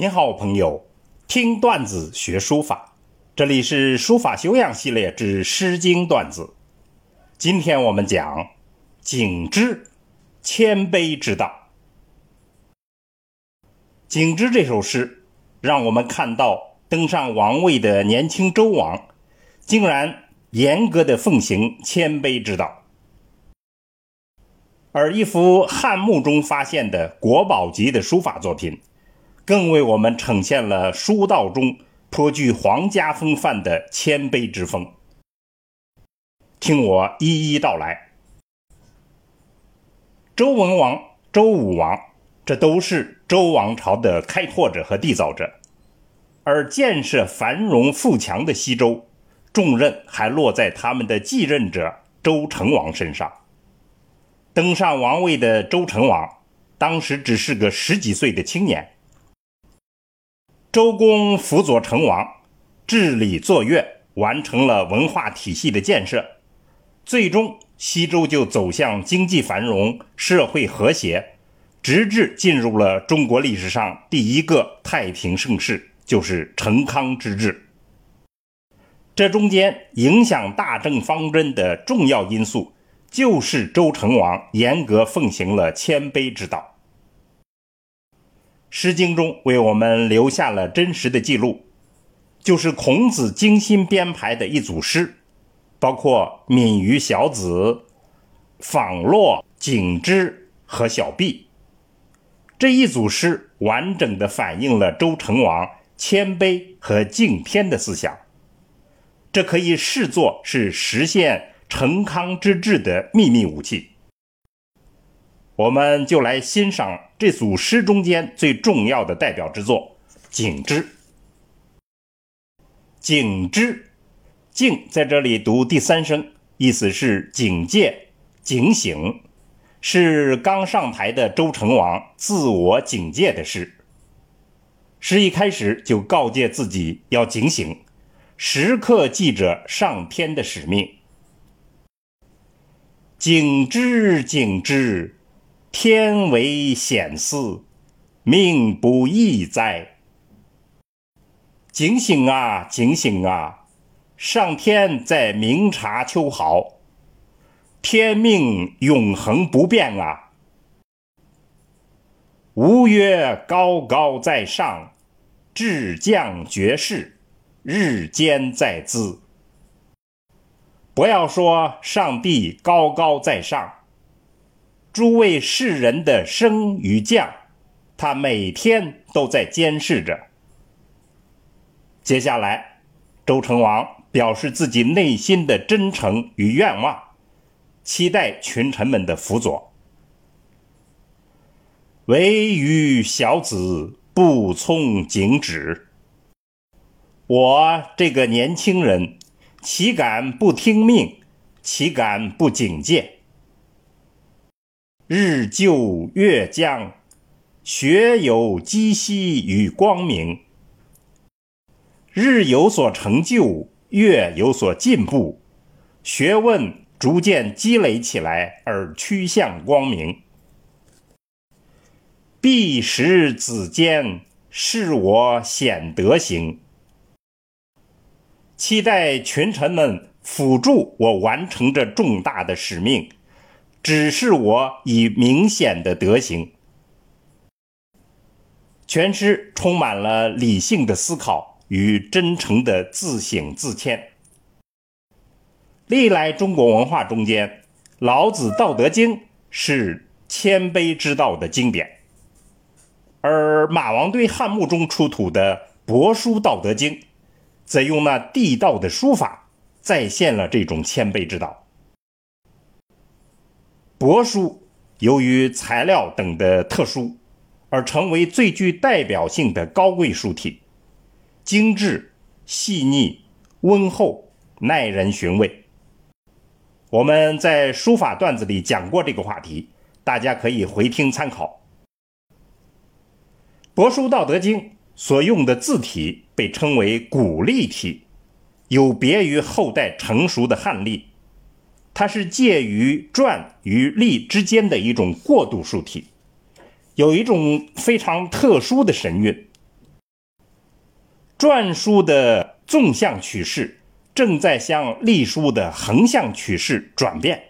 您好，朋友，听段子学书法，这里是书法修养系列之《诗经》段子。今天我们讲景之谦卑之道。景之这首诗，让我们看到登上王位的年轻周王，竟然严格的奉行谦卑之道。而一幅汉墓中发现的国宝级的书法作品。更为我们呈现了书道中颇具皇家风范的谦卑之风。听我一一道来。周文王、周武王，这都是周王朝的开拓者和缔造者，而建设繁荣富强的西周，重任还落在他们的继任者周成王身上。登上王位的周成王，当时只是个十几岁的青年。周公辅佐成王，治理作乐，完成了文化体系的建设，最终西周就走向经济繁荣、社会和谐，直至进入了中国历史上第一个太平盛世，就是成康之治。这中间影响大政方针的重要因素，就是周成王严格奉行了谦卑之道。《诗经》中为我们留下了真实的记录，就是孔子精心编排的一组诗，包括《敏于小子》《访洛》《景之》和《小毕》这一组诗，完整的反映了周成王谦卑和敬天的思想。这可以视作是实现成康之治的秘密武器。我们就来欣赏这组诗中间最重要的代表之作《景之》。景之，静在这里读第三声，意思是警戒、警醒，是刚上台的周成王自我警戒的诗。诗一开始就告诫自己要警醒，时刻记着上天的使命。景之，景之。天为显示，命不易哉！警醒啊，警醒啊！上天在明察秋毫，天命永恒不变啊！吾曰：“高高在上，至降绝世，日间在兹。”不要说上帝高高在上。诸位世人的升与降，他每天都在监视着。接下来，周成王表示自己内心的真诚与愿望，期待群臣们的辅佐。唯余小子不从警旨，我这个年轻人，岂敢不听命？岂敢不警戒？日就月将，学有积息与光明。日有所成就，月有所进步，学问逐渐积累起来，而趋向光明。必使子坚，是我显德行。期待群臣们辅助我完成这重大的使命。只是我以明显的德行。全诗充满了理性的思考与真诚的自省自谦。历来中国文化中间，老子《道德经》是谦卑之道的经典，而马王堆汉墓中出土的帛书《道德经》，则用那地道的书法再现了这种谦卑之道。帛书由于材料等的特殊，而成为最具代表性的高贵书体，精致、细腻、温厚、耐人寻味。我们在书法段子里讲过这个话题，大家可以回听参考。帛书《道德经》所用的字体被称为古隶体，有别于后代成熟的汉隶。它是介于篆与隶之间的一种过渡书体，有一种非常特殊的神韵，篆书的纵向趋势正在向隶书的横向趋势转变。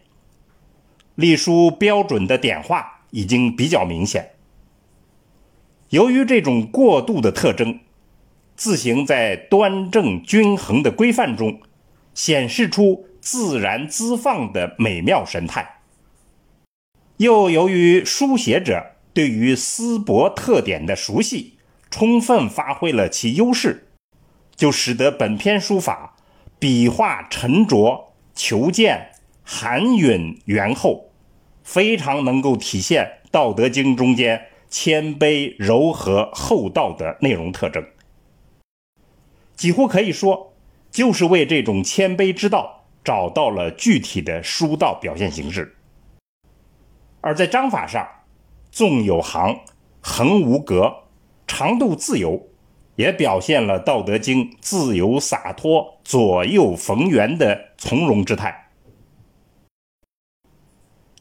隶书标准的点画已经比较明显。由于这种过渡的特征，字形在端正均衡的规范中显示出自然自放的美妙神态。又由于书写者对于丝帛特点的熟悉，充分发挥了其优势，就使得本篇书法笔画沉着、遒健、含允圆厚，非常能够体现《道德经》中间谦卑、柔和、厚道的内容特征。几乎可以说，就是为这种谦卑之道找到了具体的书道表现形式。而在章法上，纵有行，横无格，长度自由，也表现了《道德经》自由洒脱、左右逢源的从容之态。《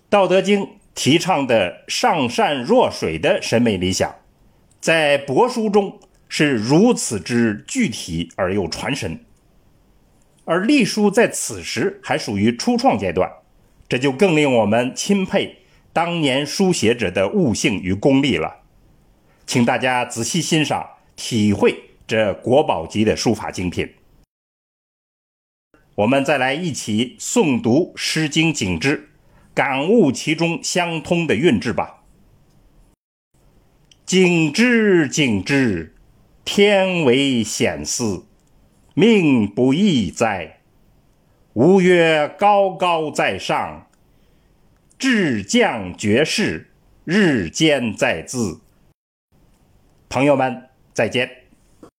道德经》提倡的上善若水的审美理想，在帛书中是如此之具体而又传神，而隶书在此时还属于初创阶段，这就更令我们钦佩。当年书写者的悟性与功力了，请大家仔细欣赏、体会这国宝级的书法精品。我们再来一起诵读《诗经·景之》，感悟其中相通的韵致吧。景之，景之，天为显思，命不易哉！吾曰高高在上。至将绝世，日间在兹。朋友们，再见。